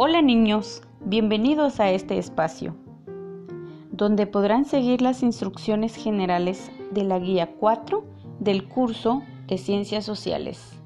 Hola niños, bienvenidos a este espacio, donde podrán seguir las instrucciones generales de la guía 4 del curso de Ciencias Sociales.